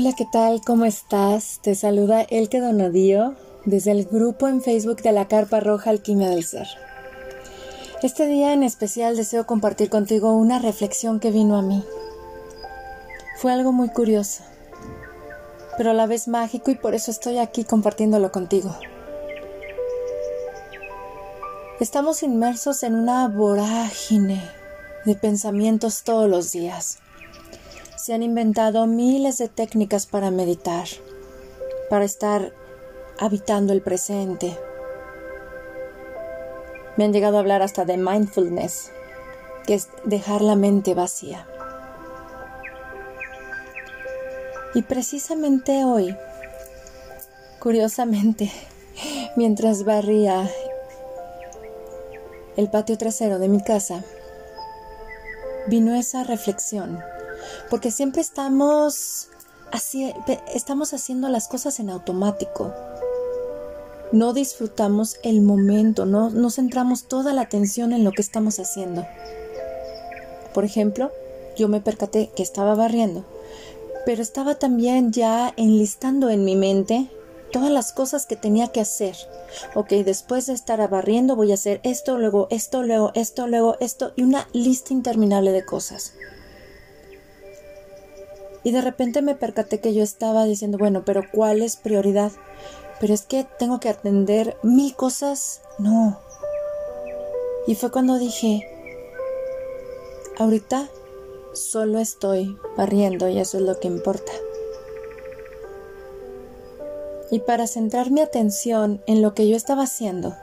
Hola, ¿qué tal? ¿Cómo estás? Te saluda Elke Donadío desde el grupo en Facebook de la Carpa Roja Alquimia del Ser. Este día en especial deseo compartir contigo una reflexión que vino a mí. Fue algo muy curioso, pero a la vez mágico y por eso estoy aquí compartiéndolo contigo. Estamos inmersos en una vorágine de pensamientos todos los días se han inventado miles de técnicas para meditar, para estar habitando el presente. Me han llegado a hablar hasta de mindfulness, que es dejar la mente vacía. Y precisamente hoy, curiosamente, mientras barría el patio trasero de mi casa, vino esa reflexión porque siempre estamos, así, estamos haciendo las cosas en automático. No disfrutamos el momento, no, no centramos toda la atención en lo que estamos haciendo. Por ejemplo, yo me percaté que estaba barriendo, pero estaba también ya enlistando en mi mente todas las cosas que tenía que hacer. Ok, después de estar barriendo voy a hacer esto, luego esto, luego esto, luego esto y una lista interminable de cosas. Y de repente me percaté que yo estaba diciendo, bueno, pero ¿cuál es prioridad? Pero es que tengo que atender mil cosas. No. Y fue cuando dije, ahorita solo estoy barriendo y eso es lo que importa. Y para centrar mi atención en lo que yo estaba haciendo,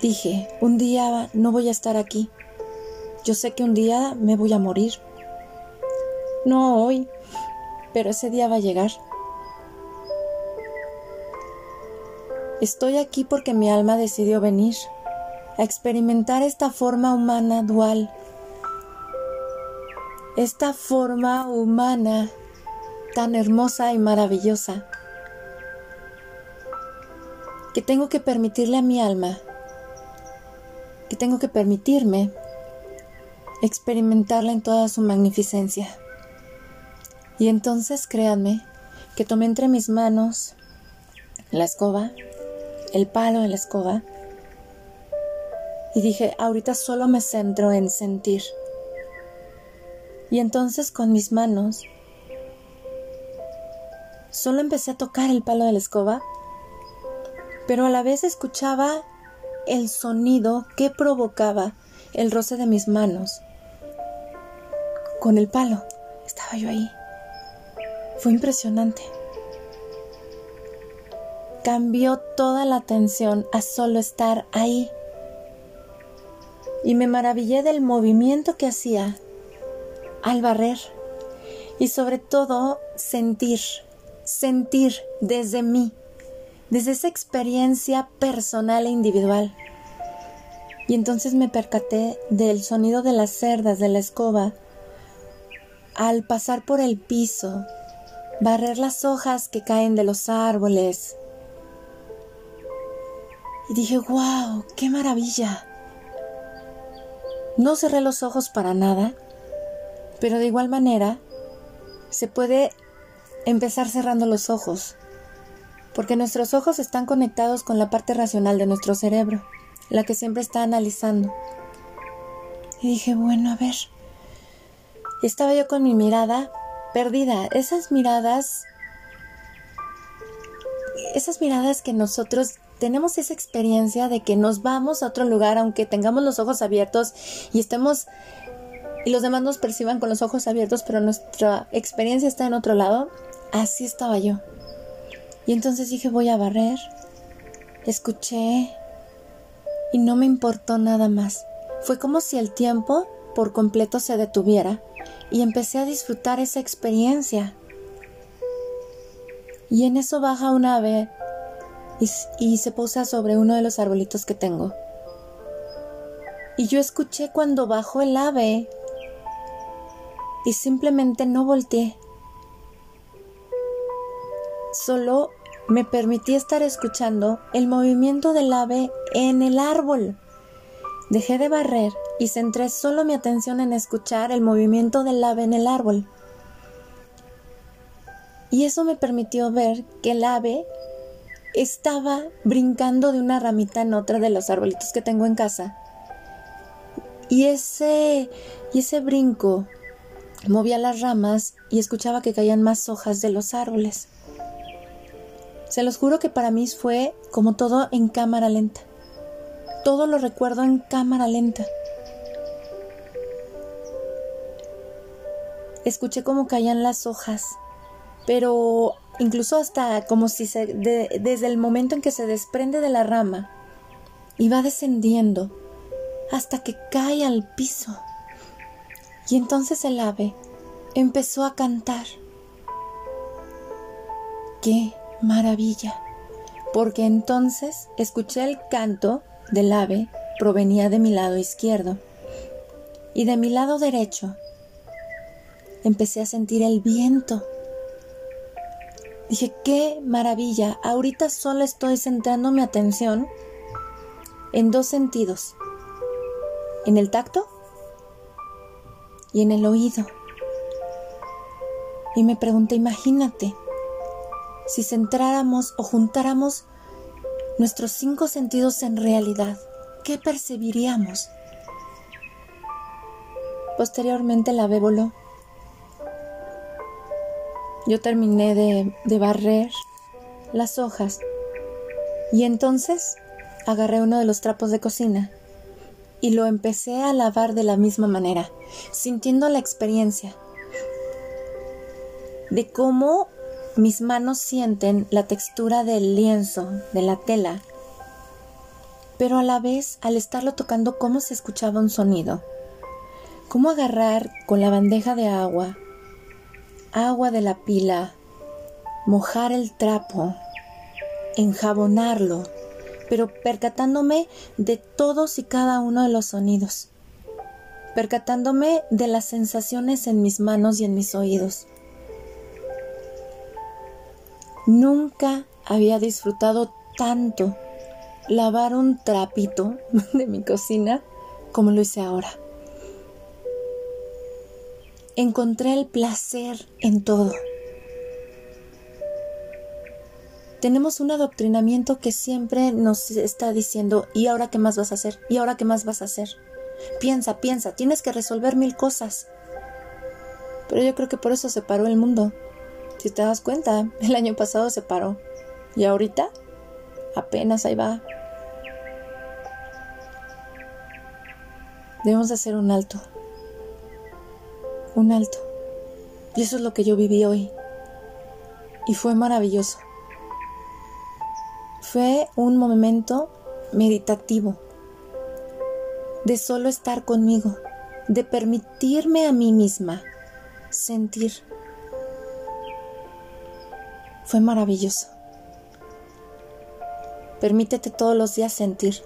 dije, un día no voy a estar aquí. Yo sé que un día me voy a morir. No hoy, pero ese día va a llegar. Estoy aquí porque mi alma decidió venir a experimentar esta forma humana dual, esta forma humana tan hermosa y maravillosa, que tengo que permitirle a mi alma, que tengo que permitirme experimentarla en toda su magnificencia. Y entonces créanme que tomé entre mis manos la escoba, el palo de la escoba, y dije, ahorita solo me centro en sentir. Y entonces con mis manos solo empecé a tocar el palo de la escoba, pero a la vez escuchaba el sonido que provocaba el roce de mis manos con el palo. Estaba yo ahí. Fue impresionante. Cambió toda la atención a solo estar ahí. Y me maravillé del movimiento que hacía al barrer. Y sobre todo sentir, sentir desde mí, desde esa experiencia personal e individual. Y entonces me percaté del sonido de las cerdas de la escoba al pasar por el piso, barrer las hojas que caen de los árboles. Y dije, wow, qué maravilla. No cerré los ojos para nada, pero de igual manera se puede empezar cerrando los ojos, porque nuestros ojos están conectados con la parte racional de nuestro cerebro, la que siempre está analizando. Y dije, bueno, a ver. estaba yo con mi mirada perdida. Esas miradas, esas miradas que nosotros tenemos esa experiencia de que nos vamos a otro lugar aunque tengamos los ojos abiertos y estemos y los demás nos perciban con los ojos abiertos, pero nuestra experiencia está en otro lado. Así estaba yo. Y entonces dije, voy a barrer. Escuché y no me importó nada más. Fue como si el tiempo por completo se detuviera y empecé a disfrutar esa experiencia. Y en eso baja un ave y, se posa sobre uno de los arbolitos que tengo. Y yo escuché cuando bajó el ave y simplemente no volteé. Solo me permití estar escuchando el movimiento del ave en el árbol. Dejé de barrer y centré solo mi atención en escuchar el movimiento del ave en el árbol. Y eso me permitió ver que el ave estaba brincando de una ramita en otra de los arbolitos que tengo en casa. Y ese, y ese brinco movía las ramas y escuchaba que caían más hojas de los árboles. Se los juro que para mí fue como todo en cámara lenta. Todo lo recuerdo en cámara lenta. Escuché cómo caían las hojas, pero incluso hasta como si se, desde el momento en que se desprende de la rama y va descendiendo hasta que cae al piso. Y entonces el ave empezó a cantar. ¡Qué maravilla! Porque entonces escuché el canto del ave provenía de mi lado izquierdo y de mi lado derecho empecé a sentir el viento. Dije, qué maravilla, ahorita solo estoy centrando mi atención en dos sentidos, en el tacto y en el oído. Y me pregunté, imagínate, si centráramos o juntáramos nuestros cinco sentidos en realidad, ¿qué percibiríamos? Posteriormente la ave voló. Yo terminé de, de barrer las hojas. Y entonces agarré uno de los trapos de cocina y lo empecé a lavar de la misma manera, sintiendo la experiencia de cómo mis manos sienten la textura del lienzo, de la tela, pero a la vez al estarlo tocando cómo se escuchaba un sonido, cómo agarrar con la bandeja de agua, agua de la pila, mojar el trapo, enjabonarlo, pero percatándome de todos y cada uno de los sonidos, percatándome de las sensaciones en mis manos y en mis oídos. Nunca había disfrutado tanto lavar un trapito de mi cocina como lo hice ahora. Encontré el placer en todo. tenemos un adoctrinamiento que siempre nos está diciendo, ¿y ahora qué más vas a hacer? ¿Y ahora qué más vas a hacer? Piensa, piensa, tienes que resolver mil cosas. Pero yo creo que por eso se paró el mundo. Si te das cuenta, el año pasado se paró. Y ahorita, apenas ahí va. Debemos de hacer un alto. Un alto. Y eso es lo que yo viví hoy. Y fue maravilloso. Fue un momento meditativo, de solo estar conmigo, de permitirme a mí misma sentir. Fue maravilloso. Permítete todos los días sentir.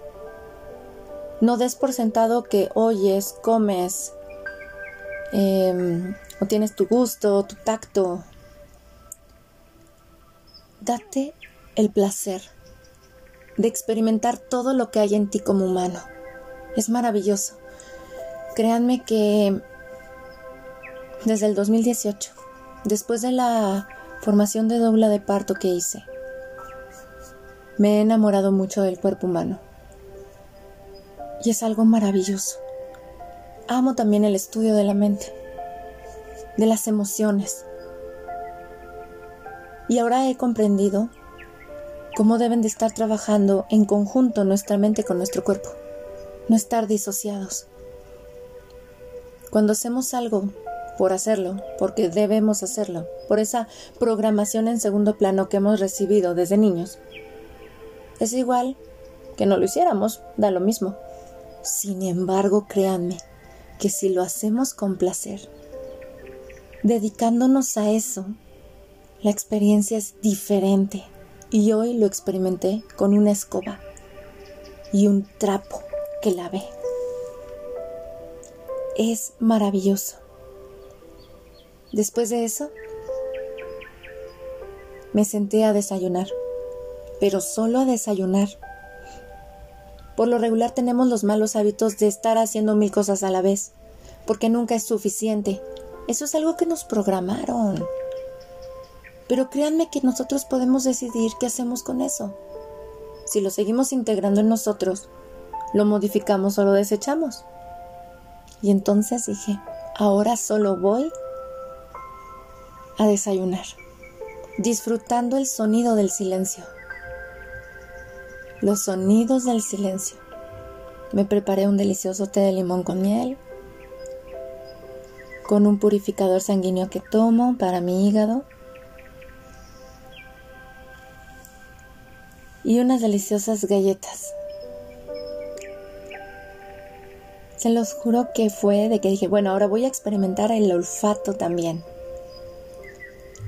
No des por sentado que oyes, comes, em, o tienes tu gusto, tu tacto. Date el placer de experimentar todo lo que hay en ti como humano. Es maravilloso. Créanme que desde el 2018, después de la formación de dobla de parto que hice, me he enamorado mucho del cuerpo humano. Y es algo maravilloso. Amo también el estudio de la mente, de las emociones. Y ahora he comprendido cómo deben de estar trabajando en conjunto nuestra mente con nuestro cuerpo, no estar disociados. Cuando hacemos algo por hacerlo, porque debemos hacerlo, por esa programación en segundo plano que hemos recibido desde niños, es igual que no lo hiciéramos, da lo mismo. Sin embargo, créanme que si lo hacemos con placer, dedicándonos a eso, la experiencia es diferente y hoy lo experimenté con una escoba y un trapo que lavé. Es maravilloso. Después de eso, me senté a desayunar, pero solo a desayunar. Por lo regular tenemos los malos hábitos de estar haciendo mil cosas a la vez, porque nunca es suficiente. Eso es algo que nos programaron. Pero créanme que nosotros podemos decidir qué hacemos con eso. Si lo seguimos integrando en nosotros, lo modificamos o lo desechamos. Y entonces dije, ahora solo voy a desayunar, disfrutando el sonido del silencio. Los sonidos del silencio. Me preparé un delicioso té de limón con miel, con un purificador sanguíneo que tomo para mi hígado y unas deliciosas galletas. Se los juro que fue de que dije, bueno, ahora voy a experimentar el olfato también.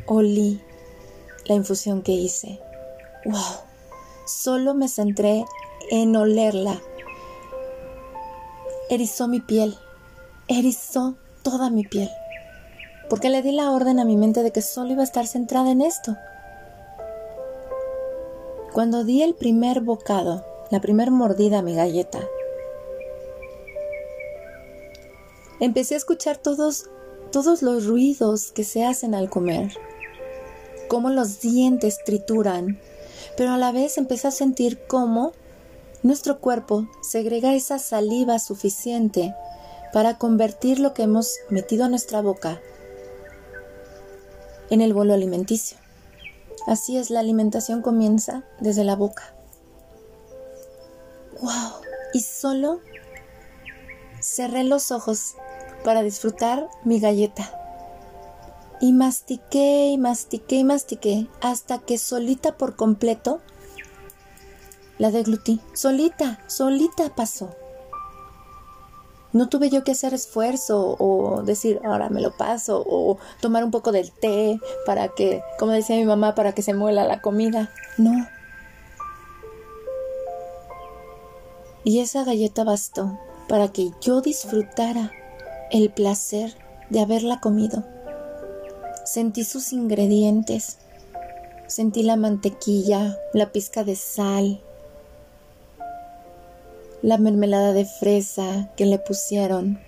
Olí la infusión que hice. ¡Wow! Solo me centré en olerla. Erizó mi piel. Erizó toda mi piel. Porque le di la orden a mi mente de que solo iba a estar centrada en esto. Cuando di el primer bocado, la primer mordida a mi galleta, empecé a escuchar todos, todos los ruidos que se hacen al comer, cómo los dientes trituran, pero a la vez empecé a sentir cómo nuestro cuerpo segrega esa saliva suficiente para convertir lo que hemos metido a nuestra boca en el bolo alimenticio. Así es, la alimentación comienza desde la boca. ¡Wow! Y solo cerré los ojos para disfrutar mi galleta. Y mastiqué y mastiqué y mastiqué hasta que solita por completo la deglutí. Solita, solita pasó. No tuve yo que hacer esfuerzo o decir, ahora me lo paso, o tomar un poco del té para que, como decía mi mamá, para que se muela la comida. No. Y esa galleta bastó para que yo disfrutara el placer de haberla comido. Sentí sus ingredientes, sentí la mantequilla, la pizca de sal, la mermelada de fresa que le pusieron.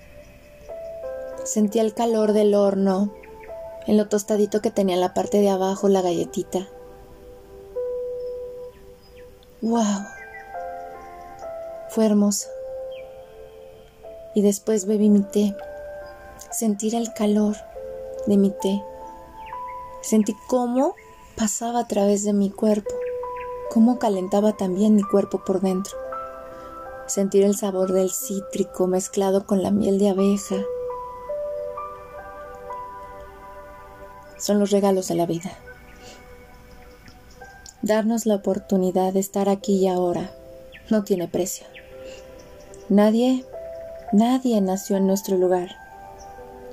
Sentí el calor del horno, en lo tostadito que tenía en la parte de abajo la galletita. ¡Wow! Fue hermoso. Y después bebí mi té. Sentir el calor de mi té. Sentí cómo pasaba a través de mi cuerpo, cómo calentaba también mi cuerpo por dentro sentir el sabor del cítrico mezclado con la miel de abeja. Son los regalos de la vida. Darnos la oportunidad de estar aquí y ahora no tiene precio. Nadie, nadie nació en nuestro lugar.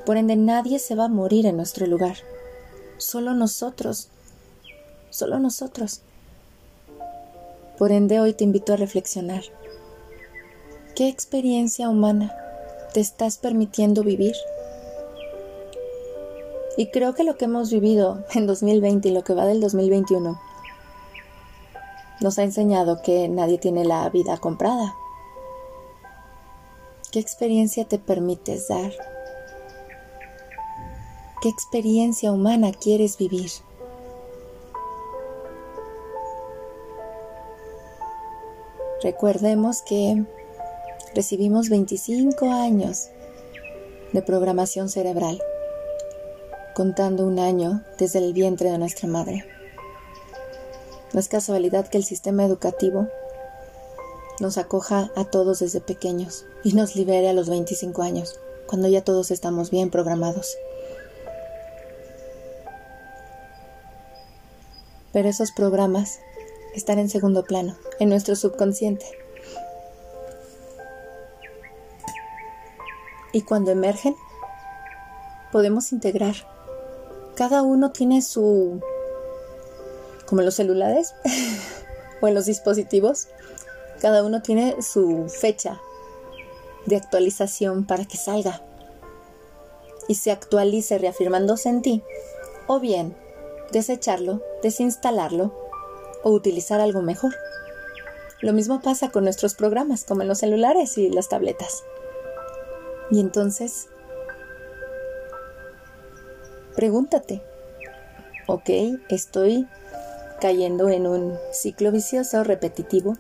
Por ende, nadie se va a morir en nuestro lugar. Solo nosotros. Solo nosotros. Por ende, hoy te invito a reflexionar. ¿Qué experiencia humana te estás permitiendo vivir? Y creo que lo que hemos vivido en 2020 y lo que va del 2021 nos ha enseñado que nadie tiene la vida comprada. ¿Qué experiencia te permites dar? ¿Qué experiencia humana quieres vivir? Recordemos que recibimos 25 años de programación cerebral, contando un año desde el vientre de nuestra madre. No es casualidad que el sistema educativo nos acoja a todos desde pequeños y nos libere a los 25 años, cuando ya todos estamos bien programados. Pero esos programas están en segundo plano, en nuestro subconsciente. y cuando emergen, podemos integrar. Cada uno tiene su, como en los celulares o en los dispositivos, cada uno tiene su fecha de actualización para que salga y se actualice reafirmándose en ti, o bien desecharlo, desinstalarlo o utilizar algo mejor. Lo mismo pasa con nuestros programas, como en los celulares y las tabletas. Y entonces, pregúntate, ok, estoy cayendo en un ciclo vicioso repetitivo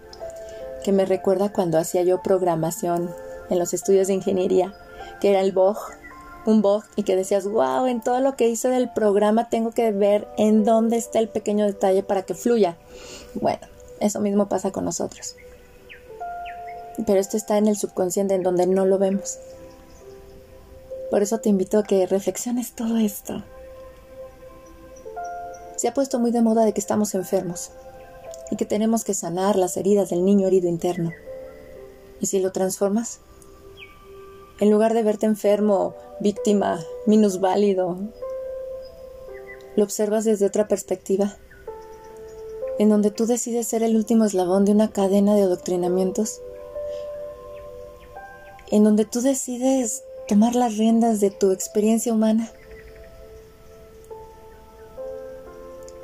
que me recuerda cuando hacía yo programación en los estudios de ingeniería, que era el BOG, un BOG, y que decías, wow, en todo lo que hice del programa tengo que ver en dónde está el pequeño detalle para que fluya. Bueno, eso mismo pasa con nosotros. Pero esto está en el subconsciente, en donde no lo vemos. Por eso te invito a que reflexiones todo esto. Se ha puesto muy de moda de que estamos enfermos y que tenemos que sanar las heridas del niño herido interno. ¿Y si lo transformas? En lugar de verte enfermo, víctima, minusválido, lo observas desde otra perspectiva, en donde tú decides ser el último eslabón de una cadena de adoctrinamientos, en donde tú decides tomar las riendas de tu experiencia humana,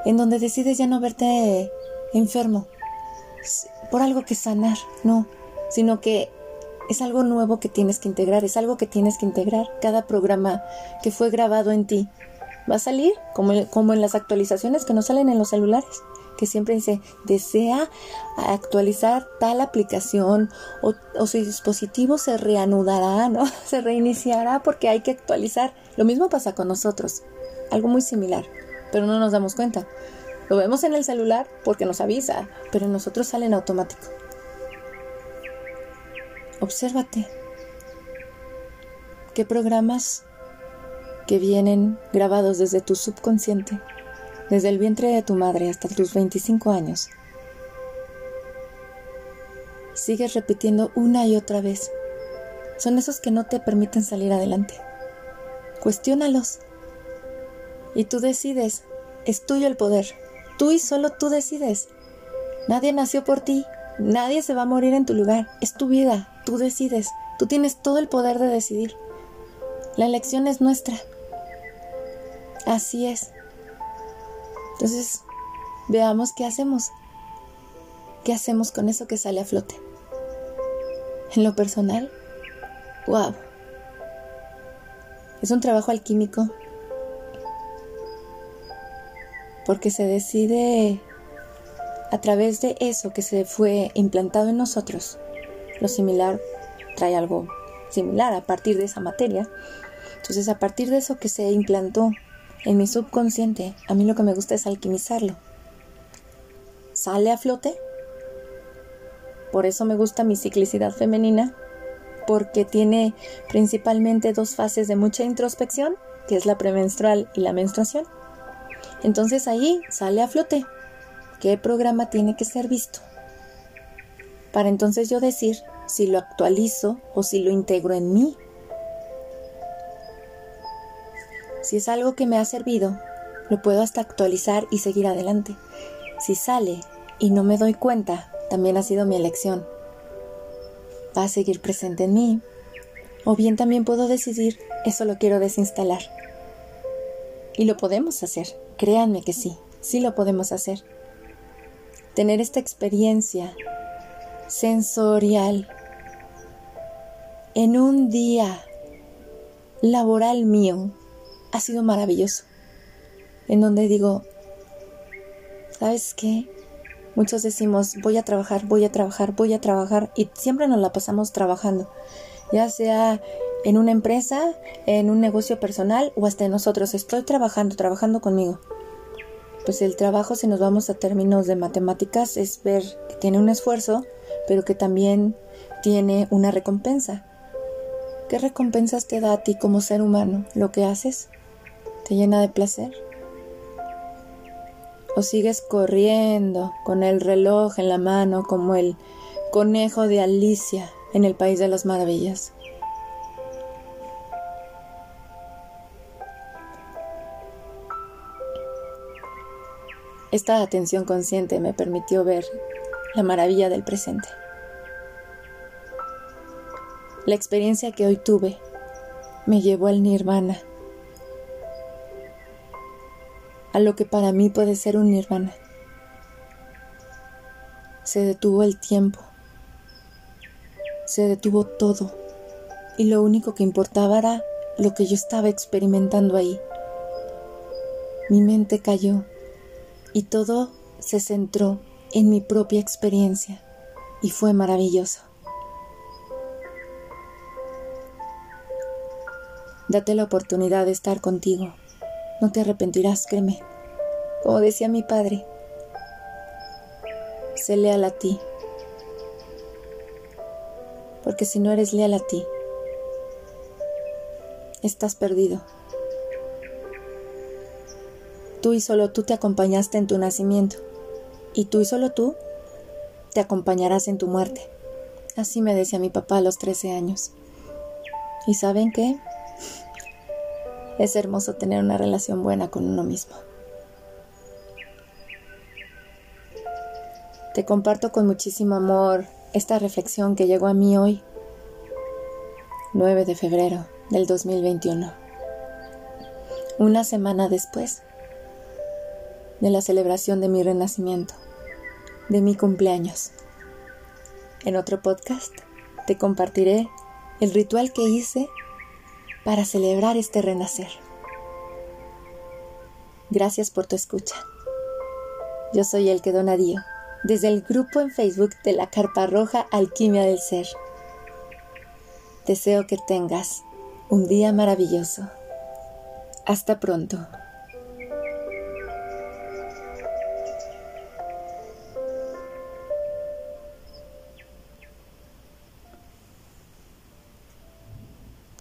en donde decides ya no verte enfermo por algo que sanar, no, sino que es algo nuevo que tienes que integrar, es algo que tienes que integrar. Cada programa que fue grabado en ti va a salir como, como en las actualizaciones que no salen en los celulares que siempre dice desea actualizar tal aplicación o, o, su dispositivo se reanudará, ¿no? Se reiniciará porque hay que actualizar. Lo mismo pasa con nosotros, algo muy similar, pero no nos damos cuenta. Lo vemos en el celular porque nos avisa, pero en nosotros sale en automático. Obsérvate. ¿Qué programas que vienen grabados desde tu subconsciente desde el vientre de tu madre hasta tus 25 años. Sigues repitiendo una y otra vez. Son esos que no te permiten salir adelante. Cuestiónalos. Y tú decides. Es tuyo el poder. Tú y solo tú decides. Nadie nació por ti. Nadie se va a morir en tu lugar. Es tu vida. Tú decides. Tú tienes todo el poder de decidir. La elección es nuestra. Así es. Entonces, veamos qué hacemos. ¿Qué hacemos con eso que sale a flote? En lo personal, wow. Es un trabajo alquímico porque se decide a través de eso que se fue implantado en nosotros. Lo similar trae algo similar a partir de esa materia. Entonces, a partir de eso que se implantó en mi subconsciente, a mí lo que me gusta es alquimizarlo. Sale a flote. Por eso me gusta mi ciclicidad femenina, porque tiene principalmente dos fases de mucha introspección, que es la premenstrual y la menstruación. Entonces ahí sale a flote qué programa tiene que ser visto. Para entonces yo decir si lo actualizo o si lo integro en mí Si es algo que me ha servido, lo puedo hasta actualizar y seguir adelante. Si sale y no me doy cuenta, también ha sido mi elección. Va a seguir presente en mí. O bien también puedo decidir, eso lo quiero desinstalar. Y lo podemos hacer, créanme que sí, sí lo podemos hacer. Tener esta experiencia sensorial en un día laboral mío ha sido maravilloso. En donde digo, ¿sabes qué? Muchos decimos, voy a trabajar, voy a trabajar, voy a trabajar y siempre nos la pasamos trabajando, ya sea en una empresa, en un negocio personal o hasta en nosotros. Estoy trabajando, trabajando conmigo. Pues el trabajo, si nos vamos a términos de matemáticas, es ver que tiene un esfuerzo, pero que también tiene una recompensa. ¿Qué recompensas te da a ti como ser humano lo que haces? ¿Te llena de placer? ¿O sigues corriendo con el reloj en la mano como el conejo de Alicia en el País de las Maravillas? Esta atención consciente me permitió ver la maravilla del presente. La experiencia que hoy tuve me llevó al nirvana a lo que para mí puede ser un nirvana. Se detuvo el tiempo, se detuvo todo, y lo único que importaba era lo que yo estaba experimentando ahí. mi mente cayó y todo se centró en mi propia experiencia y fue maravilloso. Date la oportunidad de estar contigo. No te arrepentirás, créeme. Como decía mi padre, sé leal a ti. Porque si no eres leal a ti, estás perdido. Tú y solo tú te acompañaste en tu nacimiento, y tú y solo tú te acompañarás en tu muerte. Así me decía mi papá a los 13 años. ¿Y saben qué? Es hermoso tener una relación buena con uno mismo. Te comparto con muchísimo amor esta reflexión que llegó a mí hoy, 9 de febrero del 2021, una semana después de la celebración de mi renacimiento, de mi cumpleaños. En otro podcast te compartiré el ritual que hice para celebrar este renacer. Gracias por tu escucha. Yo soy el que donadío, desde el grupo en Facebook de la Carpa Roja Alquimia del Ser. Deseo que tengas un día maravilloso. Hasta pronto.